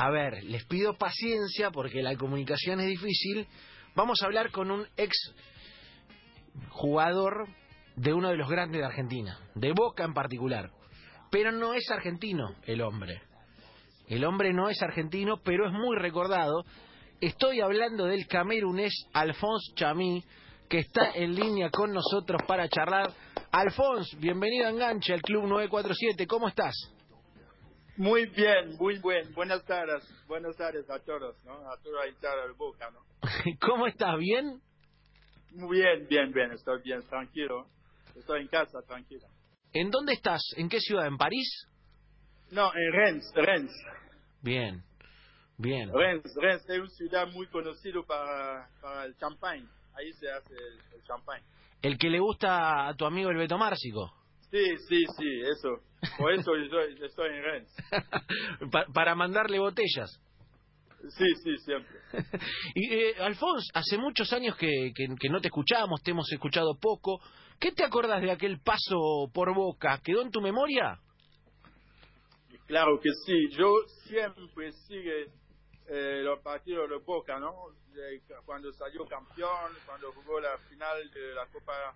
a ver, les pido paciencia porque la comunicación es difícil. Vamos a hablar con un ex jugador de uno de los grandes de Argentina, de Boca en particular. Pero no es argentino el hombre. El hombre no es argentino, pero es muy recordado. Estoy hablando del camerunés Alphonse Chamí, que está en línea con nosotros para charlar. Alphonse, bienvenido a Enganche al Club 947. ¿Cómo estás? Muy bien, muy bien. Buenas tardes. Buenas tardes a todos, ¿no? A toda la Boca, ¿no? ¿Cómo estás? ¿Bien? Muy bien, bien, bien. Estoy bien, tranquilo. Estoy en casa, tranquilo. ¿En dónde estás? ¿En qué ciudad? ¿En París? No, en Rennes, Rennes. Bien, bien. Rennes, Rennes es una ciudad muy conocida para, para el champagne. Ahí se hace el, champagne. ¿El que le gusta a tu amigo el Beto Márcico? Sí, sí, sí, eso. Por eso yo estoy, en Rennes. para mandarle botellas. Sí, sí, siempre. y eh, Alfonso, hace muchos años que, que, no te escuchamos, te hemos escuchado poco. ¿Qué te acuerdas de aquel paso por Boca? ¿Quedó en tu memoria? Claro que sí. Yo siempre sigue eh, los partidos de Boca, ¿no? cuando salió campeón, cuando jugó la final de la Copa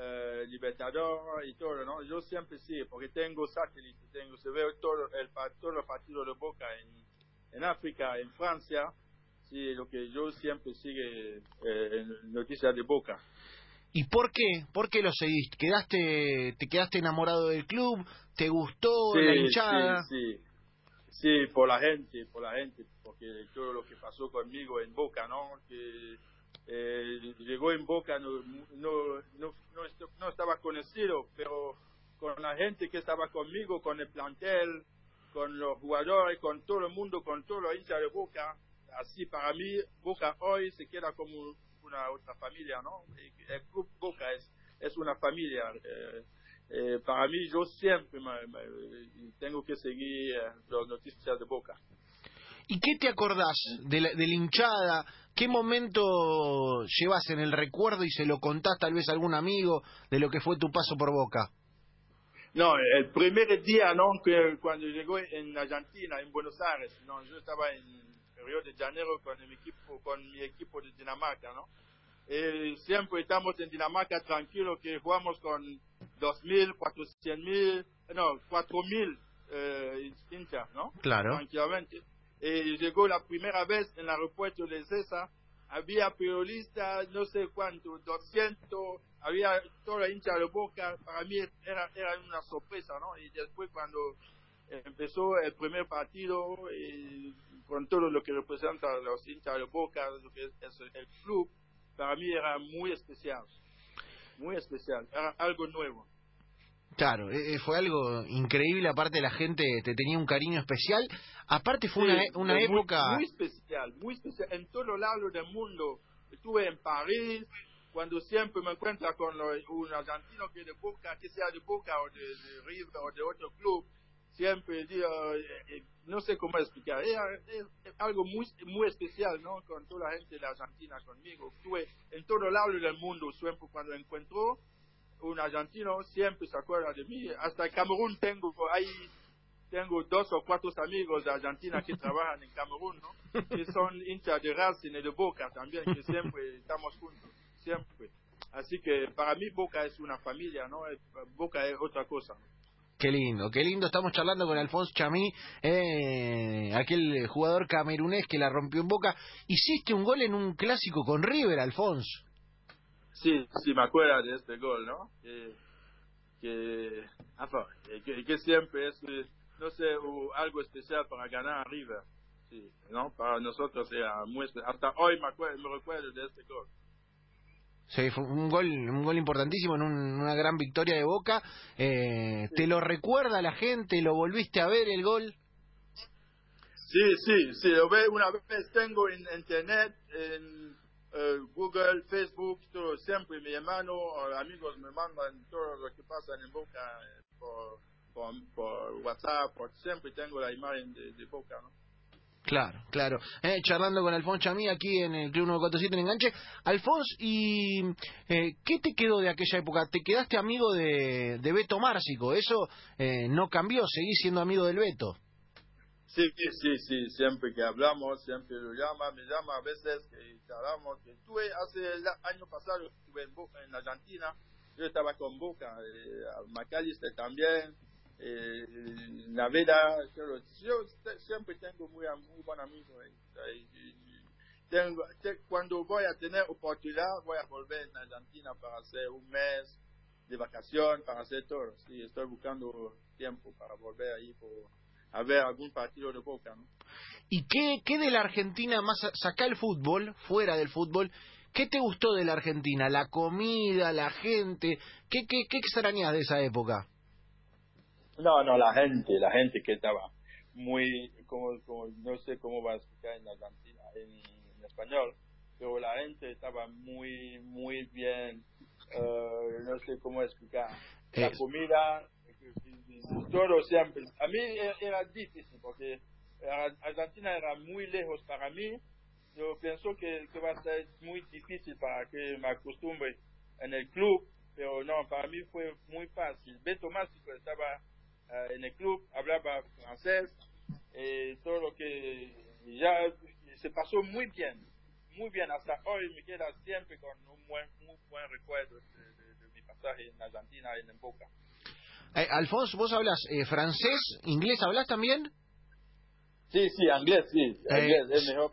eh, Libertador y todo, ¿no? Yo siempre sigue, porque tengo satélite, tengo, se ve todo el, todos los partidos de Boca en en África, en Francia, sí, lo que yo siempre sigue eh, en noticias de Boca. ¿Y por qué? ¿Por qué lo seguiste? ¿Quedaste, ¿Te quedaste enamorado del club? ¿Te gustó la hinchada? Sí, sí, sí, por la gente, por la gente, porque todo lo que pasó conmigo en Boca, ¿no? Que eh, llegó en Boca, no, no, no, no, estaba conocido, pero con la gente que estaba conmigo, con el plantel, con los jugadores, con todo el mundo, con todos los hinchas de Boca. Así para mí, Boca hoy se queda como una otra familia, ¿no? El club Boca es, es una familia. Eh, eh, para mí, yo siempre tengo que seguir eh, las noticias de Boca. ¿Y qué te acordás de la, de la hinchada? ¿Qué momento llevas en el recuerdo y se lo contás tal vez a algún amigo de lo que fue tu paso por Boca? No, el primer día, ¿no? Que cuando llegó en Argentina, en Buenos Aires, no, yo estaba en Río de Janeiro con mi equipo, con mi equipo de Dinamarca, ¿no? Eh, siempre estamos en Dinamarca tranquilos que jugamos con 2.000, 400.000, no, 4.000 eh, hinchas, ¿no? Claro. Tranquilamente. Eh, llegó la primera vez en el aeropuerto de César, había periodistas, no sé cuánto, 200, había toda la hincha de Boca, para mí era, era una sorpresa, ¿no? Y después cuando empezó el primer partido, con todo lo que representa los hinchas de Boca, lo que es el club, para mí era muy especial, muy especial, era algo nuevo. Claro, e, e, fue algo increíble, aparte la gente te tenía un cariño especial, aparte fue una, e, una época... Muy especial, muy especial, en todos lados del mundo, estuve en París, cuando siempre me encuentro con un argentino que de Boca, que sea de Boca o de, River o de otro club, siempre digo, eh, eh, no sé cómo explicar, es, algo muy muy especial, ¿no? Con toda la gente de Argentina conmigo. Estuve en todo lado del mundo, siempre cuando encuentro un argentino, siempre se acuerda de mí. Hasta en Camerún tengo ahí tengo dos o cuatro amigos de Argentina que trabajan en Camerún, ¿no? Que son hinchas de Racing y de Boca también, que siempre estamos juntos siempre. Así que para mí Boca es una familia, ¿no? Boca es otra cosa. Qué lindo, qué lindo. Estamos charlando con Alfonso Chamí, eh, aquel jugador camerunés que la rompió en Boca. Hiciste un gol en un clásico con River, Alfonso. Sí, sí, me acuerdo de este gol, ¿no? Que, que, que, siempre es, no sé, algo especial para ganar a River. Sí, ¿no? Para nosotros era muy especial. Hasta hoy me, acuerdo, me recuerdo de este gol. Sí, fue un gol, un gol importantísimo en una gran victoria de Boca. Eh, ¿Te lo recuerda la gente? ¿Lo volviste a ver el gol? Sí, sí, sí, lo ve una vez. Tengo en internet, en eh, Google, Facebook, todo, siempre mi hermano o amigos me mandan todo lo que pasa en Boca eh, por, por, WhatsApp, por, siempre tengo la imagen de, de Boca, ¿no? Claro, claro. Eh, charlando con Alfonso Chamí aquí en el Club 947 en Enganche. Alfonso, ¿y eh, qué te quedó de aquella época? ¿Te quedaste amigo de, de Beto Márcico? ¿Eso eh, no cambió? ¿Seguís siendo amigo del Beto? Sí, sí, sí, siempre que hablamos, siempre lo llama, me llama a veces, que hablamos. Que estuve hace el año pasado, estuve en, Boca, en Argentina, yo estaba con Boca, eh, Macalister también, eh, Naveda, yo siempre tengo muy, muy buen amigo. Eh, tengo, cuando voy a tener oportunidad, voy a volver en Argentina para hacer un mes de vacación, para hacer todo. Sí, estoy buscando tiempo para volver ahí por a ver algún partido de Boca, ¿no? ¿Y qué, qué de la Argentina, más saca el fútbol, fuera del fútbol, qué te gustó de la Argentina? ¿La comida, la gente? ¿Qué, qué, qué extrañas de esa época? No, no, la gente, la gente que estaba muy, como, como no sé cómo va a explicar en Argentina, en, español, pero la gente estaba muy, muy bien, uh, no sé cómo explicar. La comida, todo siempre. A mí era difícil porque Argentina era muy lejos para mí. Yo pienso que, que, va a ser muy difícil para que me acostumbre en el club, pero no, para mí fue muy fácil. Beto Másico estaba uh, en el club, hablaba francés, eh, todo lo que ya se pasó muy bien, muy bien. Hasta hoy me queda siempre con un buen, muy buen recuerdo de, de, mi pasaje en Argentina, en Boca. Eh, Alfonso, vos hablas eh, francés, inglés, ¿hablas también? Sí, sí, inglés, sí, inglés, es mejor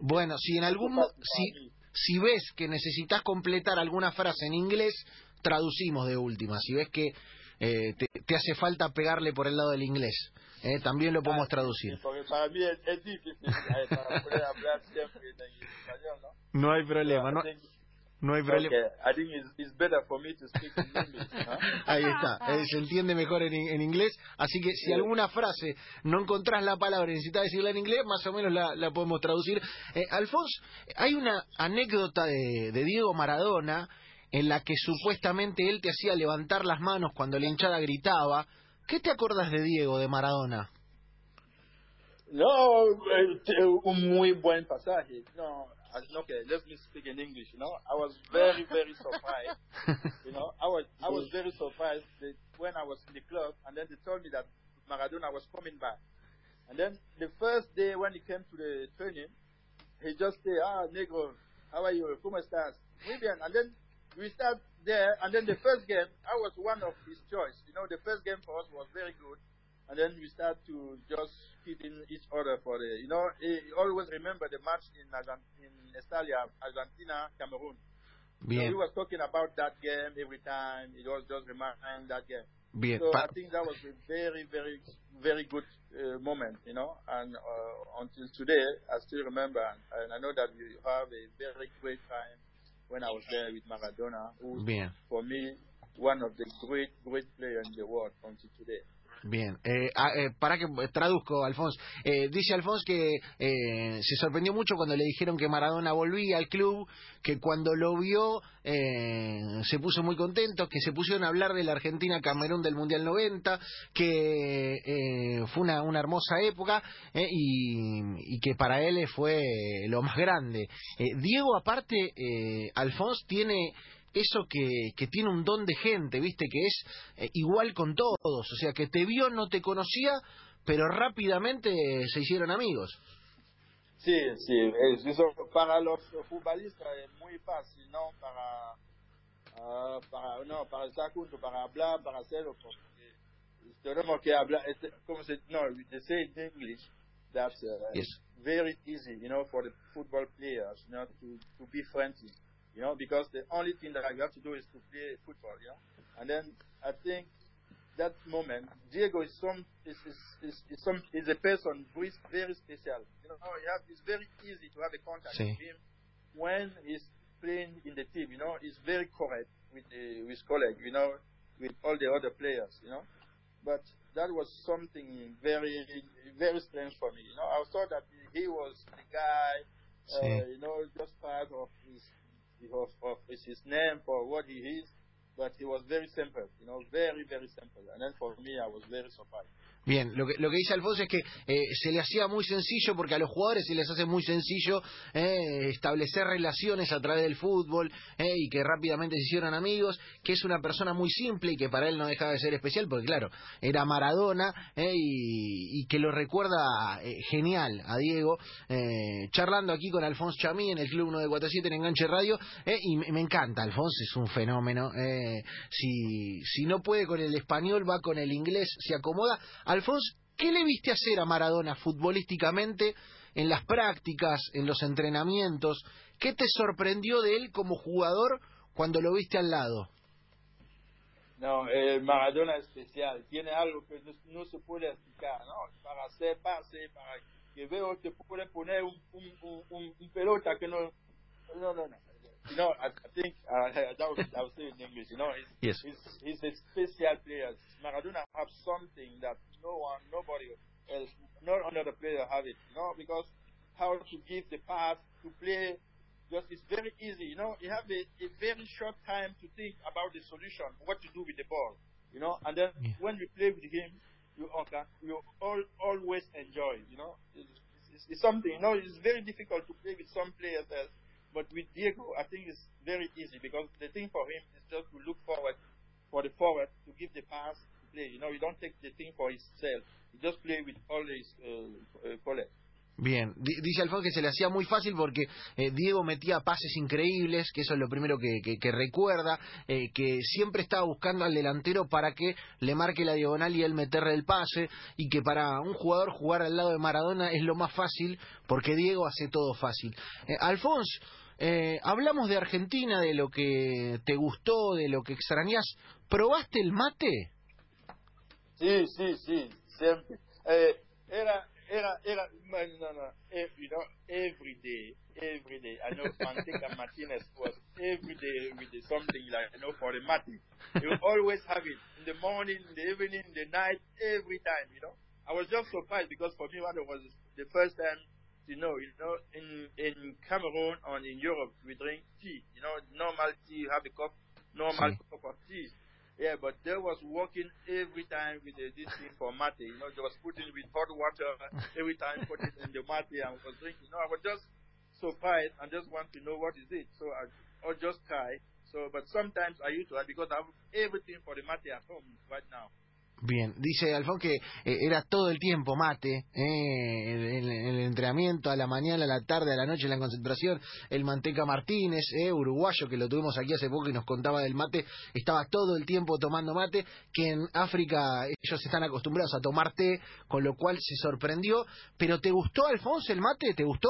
Bueno, si en algún si, si ves que necesitas completar alguna frase en inglés, traducimos de última. Si ves que eh, te, te, hace falta pegarle por el lado del inglés, eh, también lo podemos traducir. Porque para mí es, es difícil para poder hablar siempre en español, ¿no? No hay problema, ¿no? No hay problema. Okay. I think it's, it's better for me to speak in English, ¿no? Ahí está, eh, se entiende mejor en, en, inglés, así que si alguna frase no encontrás la palabra y necesitas decirla en inglés, más o menos la, la podemos traducir. Eh, Alfonso, hay una anécdota de, de Diego Maradona en la que supuestamente él te hacía levantar las manos cuando la hinchada gritaba. ¿Qué te acuerdas de Diego, de Maradona? No, un muy buen pasaje. No, okay, let me speak in English. You know, I was very, very surprised. you know, I was I was very surprised that when I was in the club, and then they told me that Maradona was coming back. And then the first day when he came to the training, he just said, "Ah, negro, how are you? ¿Cómo estás? Muy bien." And then we start there, and then the first game, I was one of his choice. You know, the first game for us was very good and then we start to just fit in each other for the, you know, he always remember the match in in Estalia, Argentina, Cameroon. Bien. So he was talking about that game every time. He was just reminding that game. Bien. So I think that was a very, very, very good uh, moment, you know. And uh, until today, I still remember, and I know that you have a very great time when I was there with Maradona, who, Bien. for me, one of the great, great players in the world until today. Bien, eh, eh, para que traduzco, Alfonso. Eh, dice Alfonso que eh, se sorprendió mucho cuando le dijeron que Maradona volvía al club, que cuando lo vio eh, se puso muy contento, que se pusieron a hablar de la Argentina-Camerún del Mundial 90, que eh, fue una, una hermosa época y, y, que para él fue lo más grande. Diego, aparte, Alfonso tiene eso que, que tiene un don de gente, viste, que es eh, igual con todos, o sea, que te vio, no te conocía, pero rápidamente se hicieron amigos. Sí, sí, eso para los futbolistas es muy fácil, ¿no? Para, uh, para, no, para estar juntos, para hablar, para hacerlo, porque tenemos que hablar, como se, no, they say in English, that's uh, yes. very easy, you know, for the football players, you know, to, to be friendly. You know, because the only thing that you have to do is to play football, you know. And then I think that moment, Diego is some is is, is, is some is a person who is very special. You know, you have, it's very easy to have a contact sí. with him when he's playing in the team. You know, he's very correct with the, with his colleague. You know, with all the other players. You know, but that was something very very strange for me. You know, I thought that he was the guy. Uh, you know, just part of his of, of his name for what he is, but he was very simple, you know, very, very simple. And then for me, I was very surprised. Bien, lo que, lo que dice Alfonso es que eh, se le hacía muy sencillo, porque a los jugadores se les hace muy sencillo eh, establecer relaciones a través del fútbol eh, y que rápidamente se hicieran amigos, que es una persona muy simple y que para él no dejaba de ser especial, porque claro, era Maradona y, y, que lo recuerda genial a Diego, charlando aquí con Alfonso Chamí en el Club 947 en Enganche Radio, y me, me, encanta, Alfonso es un fenómeno, si, si no puede con el español, va con el inglés, se acomoda Alfonso, ¿qué le viste hacer a Maradona futbolísticamente en las prácticas, en los entrenamientos? ¿Qué te sorprendió de él como jugador cuando lo viste al lado? No, eh, Maradona es especial, tiene algo que no, se puede explicar, ¿no? Para hacer pase, para que veo que puede poner un, pelota que no, no, no, no. You know, I, I think uh, that was I was saying in English. You know, he's, yes. he's, he's a special player. Maradona have something that no one, nobody else, not another player have it. You know, because how to give the pass to play, just it's very easy. You know, you have a, a very short time to think about the solution, what to do with the ball. You know, and then yeah. when we play with him, you okay, you all always enjoy. You know, it's, it's, it's something. You know, it's very difficult to play with some players that but with Diego, I think it's very easy because the thing for him is just to look forward for the forward to give the pass to play. You know, you don't take the thing for himself. You just play with all his uh, uh. Bien, dice Alfonso que se le hacía muy fácil porque eh, Diego metía pases increíbles, que eso es lo primero que, que, que recuerda, eh, que siempre estaba buscando al delantero para que le marque la diagonal y él meterle el pase, y que para un jugador jugar al lado de Maradona es lo más fácil porque Diego hace todo fácil. Eh, Alfonso, eh, hablamos de Argentina, de lo que te gustó, de lo que extrañas. ¿Probaste el mate? Sí, sí, sí, siempre. Eh, era, era, era, no, no, every, know, every day, every day. I know Manteca Martinez was every day with something like, you know, for the mate. You always have it in the morning, in the evening, in the night, every time, you know. I was just surprised because for me, one was the first time you know, you know, in in Cameroon and in Europe we drink tea. You know, normal tea, you have a cup, normal cup of tea. Yeah, but they was working every time with the, this thing for mate. You know, they was putting with hot water every time, put it in the mate and was drinking. You know, I was just surprised and just want to know what is it. So I, I just try. So, but sometimes I used to because I have everything for the mate at home right now. Bien, dice Alfón que eh, era todo el tiempo mate, eh, en, el entrenamiento, a la mañana, a la tarde, a la noche, en la concentración. El Manteca Martínez, eh, uruguayo, que lo tuvimos aquí hace poco y nos contaba del mate, estaba todo el tiempo tomando mate, que en África ellos están acostumbrados a tomar té, con lo cual se sorprendió. ¿Pero te gustó, Alfonso, el mate? ¿Te gustó?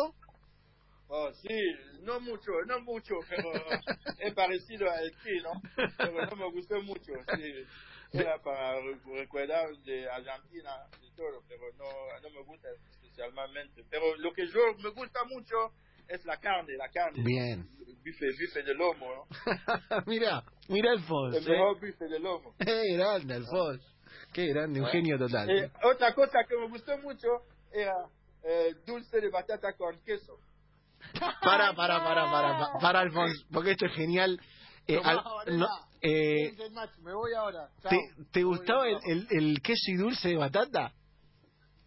Oh, sí, no mucho, no mucho, pero es parecido al té, ¿no? Pero no me gustó mucho, sí era para recuerdar de Argentina y todo, pero no, no me gusta especialmente. Pero lo que yo me gusta mucho es la carne, la carne. Bien. Bife, bife de lomo, ¿no? mira, mira Alfonso. El mejor ¿eh? bife de lomo. ¡Qué grande, Alfonso! ¡Qué grande, un genio total! Eh, otra cosa que me gustó mucho era eh, dulce de batata con queso. Para, para, para, para, para, Alfonso, porque esto es genial. Eh, al, no, eh, me voy ahora. ¿Te, te gustaba el, el, el, queso y dulce de batata?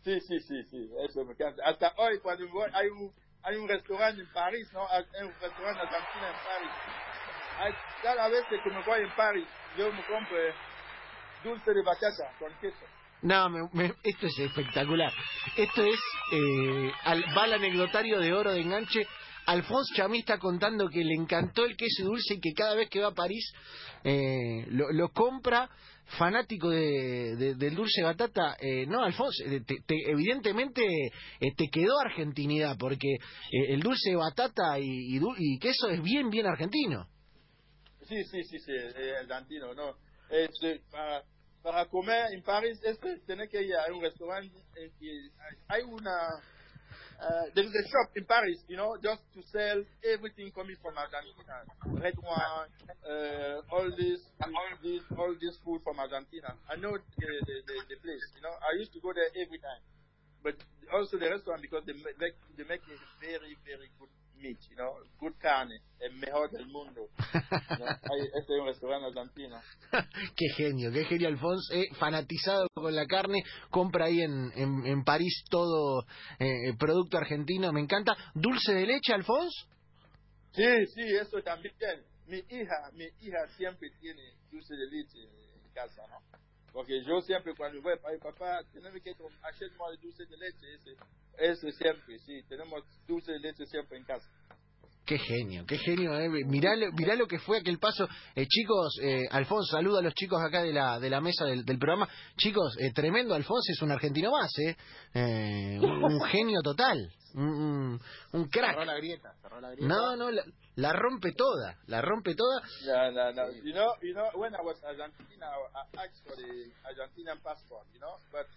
Sí, sí, sí, sí, eso me encanta. Hasta hoy, cuando voy, hay un, hay un restaurante en París, ¿no? Hay un restaurante argentino en París. Hay, cada vez que me voy en París, yo me compro dulce de batata con queso. No, me, me, esto es espectacular. Esto es, eh, al, va al anecdotario de oro de enganche Alfonso Chamí está contando que le encantó el queso dulce y que cada vez que va a París eh, lo, compra fanático de, de, del dulce batata. Eh, no, Alfonso, eh, te, te, evidentemente eh, te quedó argentinidad porque eh, el dulce batata y, y, y, queso es bien, bien argentino. Sí, sí, sí, sí, argentino, ¿no? Para, para comer en París es tener que ir a un restaurante hay una Uh, there is a shop in Paris, you know, just to sell everything coming from Argentina. Red wine, uh, all this, all this, all this food from Argentina. I know the, the, the, the place, you know. I used to go there every time. But also the restaurant because they make, they make a very, very good meat, you know, good carne, el mejor del mundo. ¿no? Hay, este es un restaurante argentino. qué genio, qué genio Alfonso, eh, fanatizado con la carne, compra ahí en, en, en París todo eh, producto argentino, me encanta. ¿Dulce de leche, Alfonso? Sí, sí, eso también. Mi hija, mi hija siempre tiene dulce de leche en casa, ¿no? Porque yo siempre cuando voy, papá, tenemos que hacer más dulce de leche, ese siempre, sí, tenemos dulce de leche siempre en casa. Qué genio, qué genio. Eh. Mirá, lo- mirá lo que fue aquel paso. Eh, chicos, eh, Alfonso, saluda a los chicos acá de la, de la mesa del, del programa. Chicos, eh, tremendo, Alfonso es un argentino más, ¿eh? Eh, un, un genio total, un, un, un Cerró crack. la grieta, cerró la grieta. No, no, la, la rompe toda, la rompe toda. No, no, no. You know, you know, when I was Argentina, I asked for the Argentinian passport, you know, but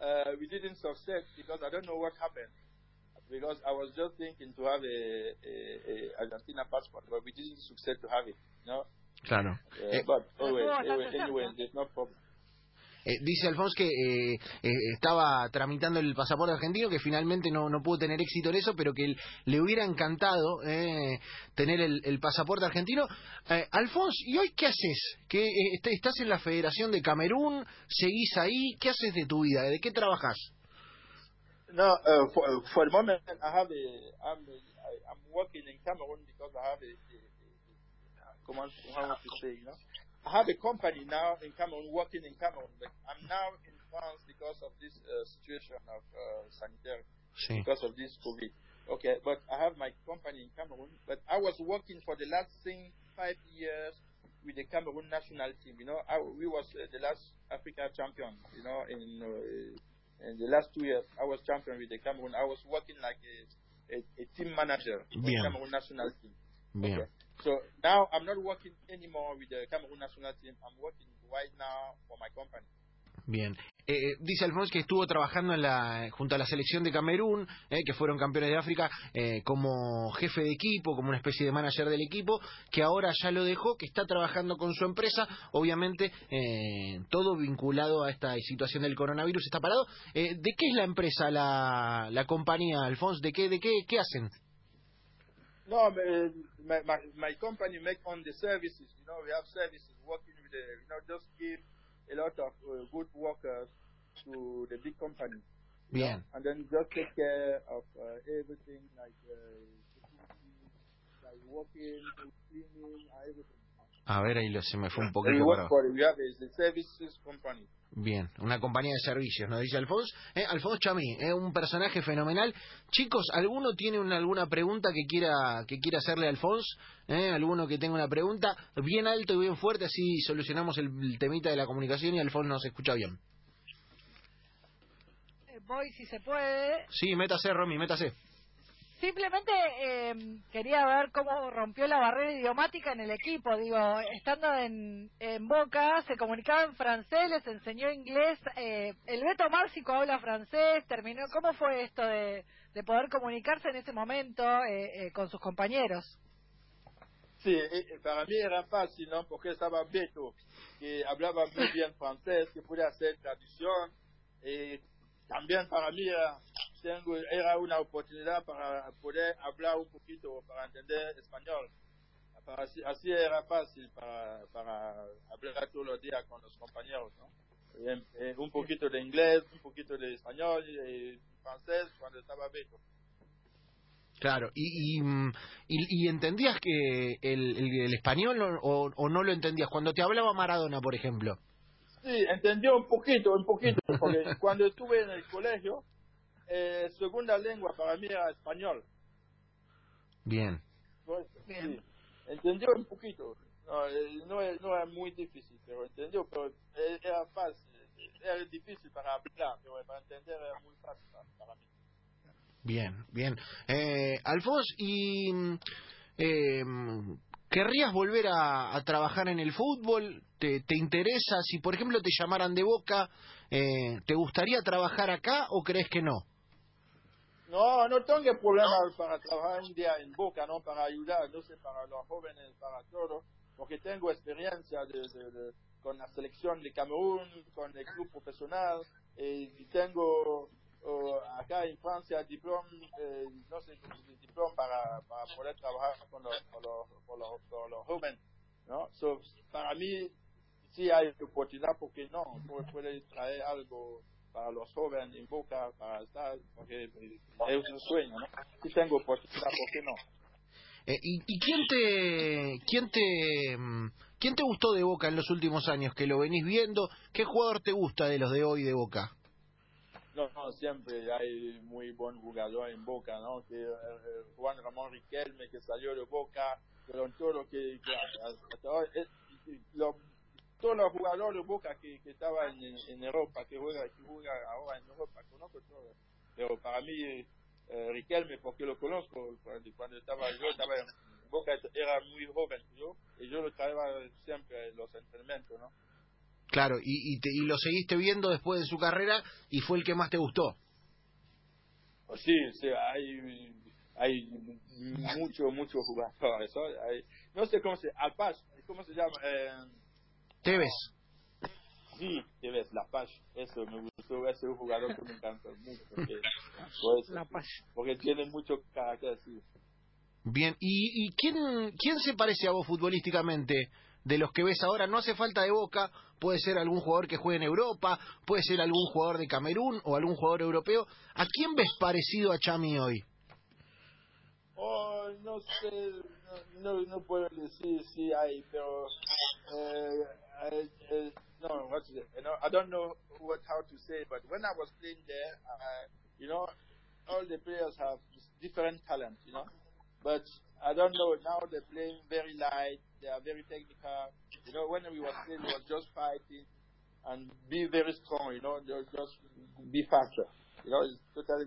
uh, we didn't succeed because I don't know what happened. Because I was just thinking to have a, a, a Argentina passport, but we didn't succeed to have it, know. Claro. Uh, Eh, but anyway, anyway, there's no problem. Eh, dice Alfonso que eh, eh, estaba tramitando el pasaporte argentino, que finalmente no, no pudo tener éxito en eso, pero que le hubiera encantado eh, tener el, el pasaporte argentino. Eh, Alfonso, ¿y hoy qué haces? ¿Qué, eh, est- ¿Estás en la Federación de Camerún? ¿Seguís ahí? ¿Qué haces de tu vida? ¿De qué trabajas? No, uh, for, for the moment, I have a, I'm, a, I, I'm working in Cameroon because I have a, a, a, come on, how to say, you know, I have a company now in Cameroon, working in Cameroon, but I'm now in France because of this uh, situation of uh, sanitary, Sí. because of this COVID. Okay, but I have my company in Cameroon, but I was working for the last thing five years with the Cameroon national team. You know, I, we was uh, the last Africa champion. You know, in uh, in the last two years, I was champion with the Cameroon. I was working like a, a, a team manager in the Cameroon national team. Okay. So now I'm not working anymore with the Cameroon national team. I'm working right now for my company. Bien. Eh, eh, dice Alfonso que estuvo trabajando en la, junto a la selección de Camerún, eh, que fueron campeones de África, eh, como jefe de equipo, como una especie de manager del equipo, que ahora ya lo dejó, que está trabajando con su empresa, obviamente eh, todo vinculado a esta situación del coronavirus está parado. ¿De qué es la empresa, la, la compañía, Alfonso? ¿De qué, de qué, qué hacen? No, my, my, my company make on the services. You know, we have services working with the, you know, just give a lot of uh, good workers to the big company. you know, And then just take care of uh, everything like uh, like working, cleaning, everything. A ver, ahí lo, se me fue un poquito. Bien, una compañía de servicios, nos dice Alfonso. Eh, Alfonso Chamí, es un personaje fenomenal. Chicos, ¿alguno tiene una, alguna pregunta que quiera que quiera hacerle a Alfonso? Eh, ¿Alguno que tenga una pregunta? Bien alto y bien fuerte, así solucionamos el, el temita de la comunicación y Alfonso nos escucha bien. Eh, Voy si se puede. Sí, métase, Romy, métase. Simplemente eh, quería ver cómo rompió la barrera idiomática en el equipo. Digo, estando en, en Boca, se comunicaba en francés, les enseñó inglés. Eh, el Beto Márcico habla francés. terminó ¿Cómo fue esto de, de poder comunicarse en ese momento eh, eh, con sus compañeros? Sí, eh, para mí era fácil, ¿no? Porque estaba Beto, que hablaba muy bien francés, que podía hacer traducción. También para mí era, tengo, era una oportunidad para poder hablar un poquito, para entender español. Para así, era fácil para, para hablar todos los días con los compañeros, ¿no? Eh, eh, un poquito de inglés, un poquito de español y francés cuando estaba Beto. Claro, y, y, y- y entendías que el, el- el español o, o- o no lo entendías. Cuando te hablaba Maradona, por ejemplo. Sí, entendió un poquito, un poquito, porque cuando estuve en el colegio, eh, segunda lengua para mí era español. Bien. Pues, Bien. sí, entendió un poquito. No, eh, no, es- no era muy difícil, pero entendió, pero eh, era fácil. Era difícil para hablar, pero para entender era muy fácil para, mí. Bien, bien. Eh, Alfonso, ¿y eh, querrías volver a, a trabajar en el fútbol? ¿Te, ¿Te interesa? Si, por ejemplo, te llamaran de Boca, eh, ¿te gustaría trabajar acá o crees que no? No, no tengo problema para trabajar un día en Boca, ¿no? Para ayudar, no sé, para los jóvenes, para todo, porque tengo experiencia de, de- de- con la selección de Camerún, con el club profesional, eh, y tengo o acá en Francia, diploma, eh, no sé, diploma para, para poder trabajar con los, con los, con los, con los jóvenes, ¿no? So, para mí, sí hay oportunidad, porque no, puede traer algo para los jóvenes en Boca, para estar, porque es un sueño, ¿no? Si tengo oportunidad, ¿por qué no? Eh, ¿y, ¿Y quién te, quién te, mm, quién te gustó de Boca en los últimos años que lo venís viendo? ¿Qué jugador te gusta de los de hoy de Boca? No, no, siempre hay muy buen jugador en Boca, ¿no? Que eh, Juan Ramón Riquelme que salió de Boca, pero en todo lo que, que hasta ahora, es, lo, todos los jugadores de Boca que, que estaban en, en, Europa, que juega, que juega ahora en Europa, conozco todos. Pero para mí, eh, Riquelme, porque lo conozco, cuando, cuando estaba yo, estaba en Boca, era muy joven yo, y yo lo traía siempre en los entrenamientos, ¿no? Claro, y, y, te, y, lo seguiste viendo después de su carrera y fue el que más te gustó. Sí, sí, hay, hay mucho, mucho jugadores. Hay, no sé cómo se Alpaz, ¿cómo se llama? Eh, Tevez. Sí, Tevez, La Paz, eso me gustó, es un jugador que me encanta mucho. Porque, pues, La Paz. porque tiene mucho carácter, sí. Bien, ¿y, y quién, quién se parece a vos futbolísticamente? de los que ves ahora, no hace falta de Boca, puede ser algún jugador que juegue en Europa, puede ser algún jugador de Camerún o algún jugador europeo. ¿A quién ves parecido a Chami hoy? Oh, no sé, no, no puedo decir si hay, pero eh, uh, no, what's it? You know, I don't know what how to say, but when I was playing there, uh, you know, all the players have different talents, you know, but I don't know now they're playing very light they are very technical. You know, when we were playing, we were just fighting and be very strong. You know, just be faster. You know, it's totally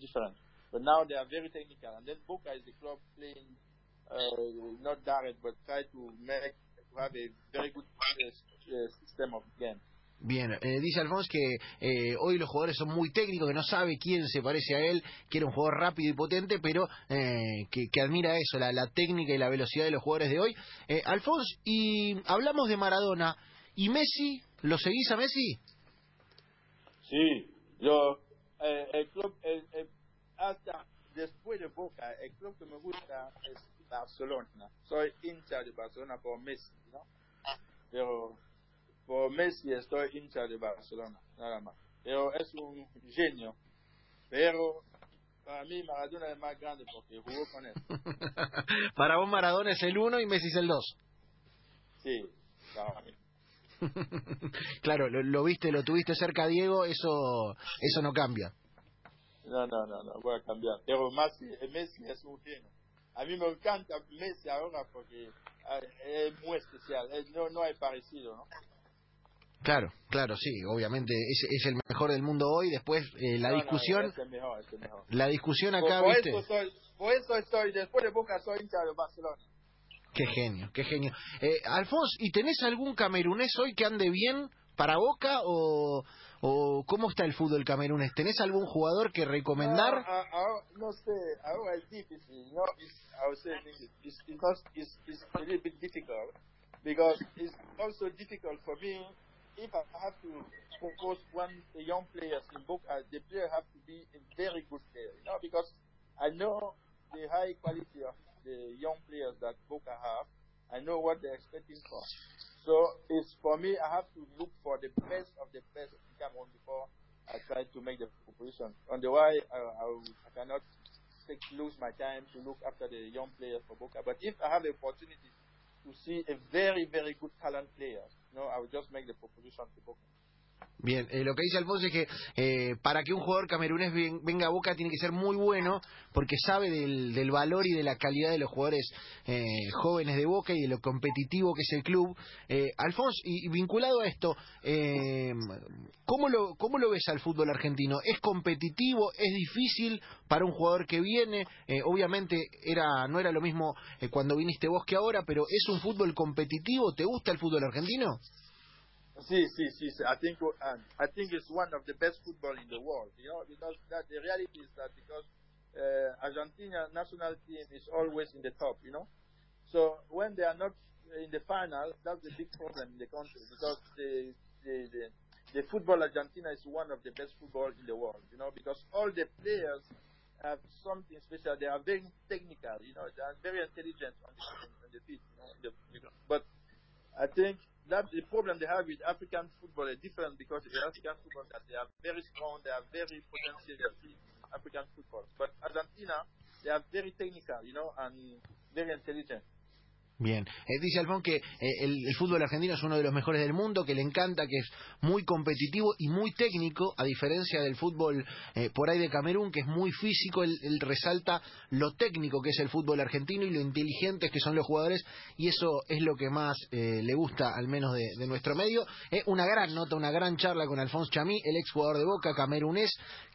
different. But now they are very technical. And then Boca is the club playing uh, not direct, but try to make have a very good system of game. Bien, eh, dice Alfonso que eh, hoy los jugadores son muy técnicos, que no sabe quién se parece a él, que era un jugador rápido y potente, pero eh, que, que, admira eso, la, la, técnica y la velocidad de los jugadores de hoy. Eh, Alfonso, y hablamos de Maradona, ¿y Messi? ¿Lo seguís a Messi? Sí, yo, eh, el club, hasta después de Boca, el club que me gusta es Barcelona. Soy hincha de Barcelona por Messi, ¿no? Pero por Messi estoy hincha de Barcelona, nada más. Pero es un genio. Pero para mí Maradona es más grande porque jugó con él. para vos Maradona es el uno y Messi es el dos. Sí, para mí. claro, lo, lo, viste, lo tuviste cerca, Diego, eso eso no cambia. No, no, no, no voy a cambiar. Pero Messi, Messi es un genio. A mí me encanta Messi ahora porque es muy especial, no, no hay parecido, ¿no? Claro, claro, sí, obviamente es, es el mejor del mundo hoy. Después eh, la no, discusión, no, es el mejor, es el mejor. la discusión acá, por, por viste. Eso soy, por eso estoy, después de Boca soy hincha de Barcelona. Qué genio, qué genio. Eh, Alfonso, ¿y tenés algún camerunés hoy que ande bien para Boca o, o cómo está el fútbol camerunés? ¿Tenés algún jugador que recomendar? No, a, a, no sé, ahora es difícil, no, it's, I would say it's, because it's, it's a little bit difficult because it's also difficult for me if I have to propose one a young players in Boca, the player have to be a very good player, you know, because I know the high quality of the young players that Boca have. I know what they're expecting for. So it's for me, I have to look for the best of the best in Cameroon before I try to make the proposition. On the way, I, I, I cannot take, lose my time to look after the young players for Boca. But if I have the opportunity to see a very, very good talent player, no, I will just make the proposition to Boca. Bien, eh, lo que dice Alfonso es que eh, para que un jugador camerunés ven, venga a Boca tiene que ser muy bueno porque sabe del, valor y de la calidad de los jugadores eh, jóvenes de Boca y de lo competitivo que es el club. Eh, Alfonso, y, vinculado a esto, eh, ¿cómo, lo, ¿cómo lo ves al fútbol argentino? ¿Es competitivo? ¿Es difícil para un jugador que viene? Eh, obviamente era no era lo mismo cuando viniste vos que ahora, pero ¿es un fútbol competitivo? ¿Te gusta el fútbol argentino? Sí, sí, sí. I think um, I think it's one of the best football in the world. You know, because that the reality is that because uh, Argentina national team is always in the top. You know, so when they are not in the final, that's the big problem in the country because the the the, the football Argentina is one of the best football in the world, you know, because all the players have something special. They are very technical, you know, they are very intelligent on the, on the pitch, you know, the. But I think that the problem they have with African football is different because the African football that they are very strong, they are very potential African football. But Argentina, they are very technical, you know, and very intelligent. Bien, eh, dice Alfón que eh, el, fútbol argentino es uno de los mejores del mundo, que le encanta, que es muy competitivo y muy técnico, a diferencia del fútbol eh, por ahí de Camerún, que es muy físico, él, resalta lo técnico que es el fútbol argentino y lo inteligentes que son los jugadores, y eso es lo que más eh, le gusta, al menos de, de nuestro medio. una gran nota, una gran charla con Alfonso Chamí, el ex jugador de Boca, camerunés,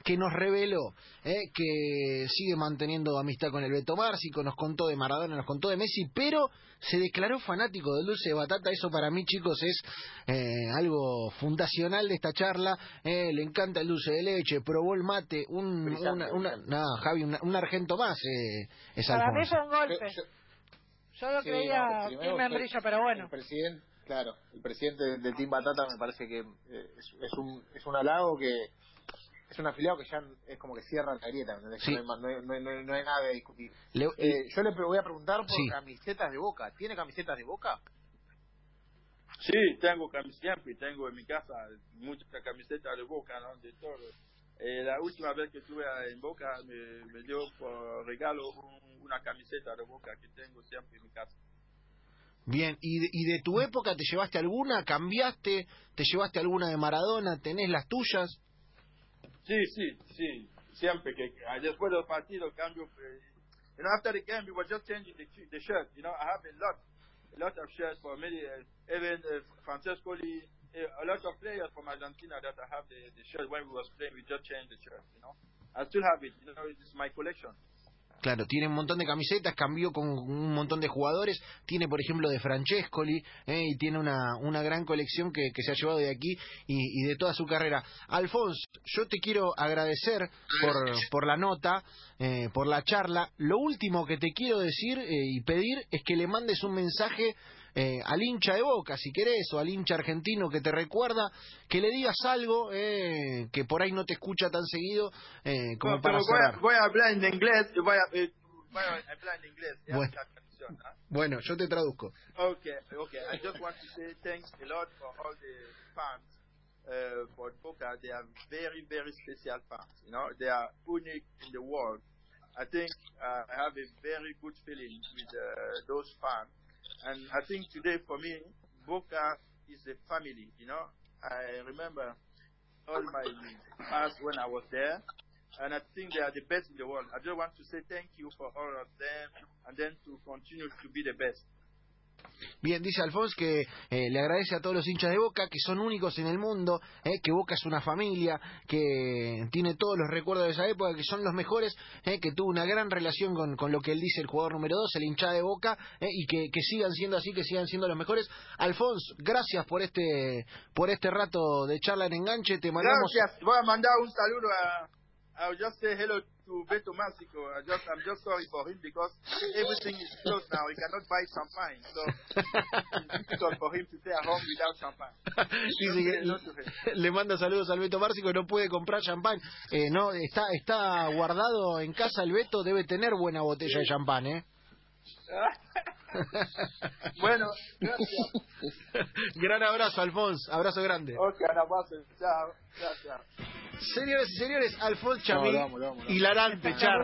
que nos reveló que sigue manteniendo amistad con el Beto Márcico, nos contó de Maradona, nos contó de Messi, pero se declaró fanático del dulce de batata. Eso para mí, chicos, es eh, algo fundacional de esta charla. Eh, le encanta el dulce de leche, probó el mate. Un, una, una, no, Javi, una, un argento más eh, es Para mí fue un golpe. Yo, yo lo Sí, creía no, membrillo, pero bueno. El presidente, claro, el presidente del de Team Batata me parece que eh, es, es un es un halago que es un afiliado que ya es como que cierra la grieta. No, hay, no, hay, no, hay, no nada de discutir. Le- Eh, yo le voy a preguntar por Sí. camisetas de Boca. ¿Tiene camisetas de Boca? Sí, tengo camisetas, siempre tengo en mi casa muchas camisetas de Boca, ¿no? De todo. Eh, la última vez que estuve en Boca me, me dio por regalo un- una camiseta de Boca que tengo siempre en mi casa. Bien, ¿Y de, ¿y de tu época te llevaste alguna? ¿Cambiaste? ¿Te llevaste alguna de Maradona? ¿Tenés las tuyas? Sí, sí, sí. Siempre que ah, después del partido cambio. eh, you know, after the game, we were just changing the, the shirt. You know, I have a lot, a lot of shirts for many, uh, even uh, Francesco Lee, uh, a lot of players from Argentina that I have the, the shirt when we was playing. We just changed the shirt. You know, I still have it. You know, it's my collection. Claro, tiene un montón de camisetas, cambió con un montón de jugadores, tiene por ejemplo de Francescoli, eh, y tiene una, una gran colección que, que se ha llevado de aquí y, y de toda su carrera. Alfonso, yo te quiero agradecer por, por la nota, eh, por la charla. Lo último que te quiero decir eh, y pedir es que le mandes un mensaje eh, al hincha de Boca, si querés, o al hincha argentino que te recuerda, que le digas algo eh, que por ahí no te escucha tan seguido eh, como para voy, a, voy a hablar en inglés. Voy a, eh, voy a hablar en inglés. Bueno. Bueno, yo te traduzco. Okay, okay. I just want to say thanks a lot for all the fans uh, for Boca. They are very, very special fans. You know, they are unique in the world. I think uh, I have a very good feeling with uh, those fans, and I think today for me, Boca is a family. You know, I remember all my past when I was there. And I think they are the best in the world. I just want to say thank you for all of them, and then to continue to be the best. Bien, dice Alfonso que eh, le agradece a todos los hinchas de Boca, que son únicos en el mundo, eh, que Boca es una familia, que tiene todos los recuerdos de esa época, que son los mejores, eh, que tuvo una gran relación con, con lo que él dice el jugador número 2, el hincha de Boca, eh, y que, que sigan siendo así, que sigan siendo los mejores. Alfonso, gracias por este por este rato de charla en enganche, te mandamos... Gracias. Voy a mandar un saludo a. I'll just say hello to Beto Másico. I just, I'm just sorry for him because everything is closed now. He cannot buy champagne. So it's difficult for him to stay at home without champagne. Dice que him. le manda saludos al Beto Márcico, no puede comprar champán. Eh, no, está, está guardado en casa el Beto, debe tener buena botella de champán, ¿eh? bueno, gracias. Gran abrazo, Alfonso. Abrazo grande. Ok, abrazo. Chao. Gracias. Señores y señores, Alfonso Chamí, No, hilarante charla.